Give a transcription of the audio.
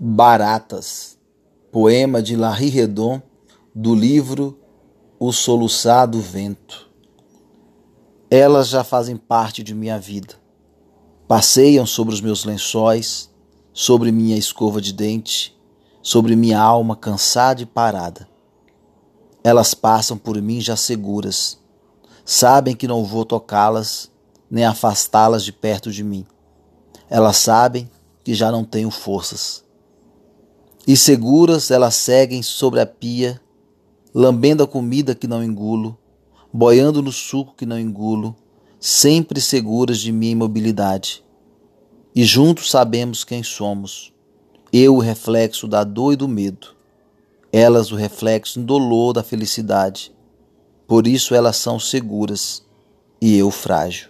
Baratas, poema de Larry Redon, do livro O Soluçar do Vento. Elas já fazem parte de minha vida. Passeiam sobre os meus lençóis, sobre minha escova de dente, sobre minha alma cansada e parada. Elas passam por mim já seguras. Sabem que não vou tocá-las, nem afastá-las de perto de mim. Elas sabem que já não tenho forças e seguras elas seguem sobre a pia, lambendo a comida que não engulo, boiando no suco que não engulo, sempre seguras de minha imobilidade. E juntos sabemos quem somos. Eu o reflexo da dor e do medo, elas o reflexo indolor da felicidade. Por isso elas são seguras e eu frágil.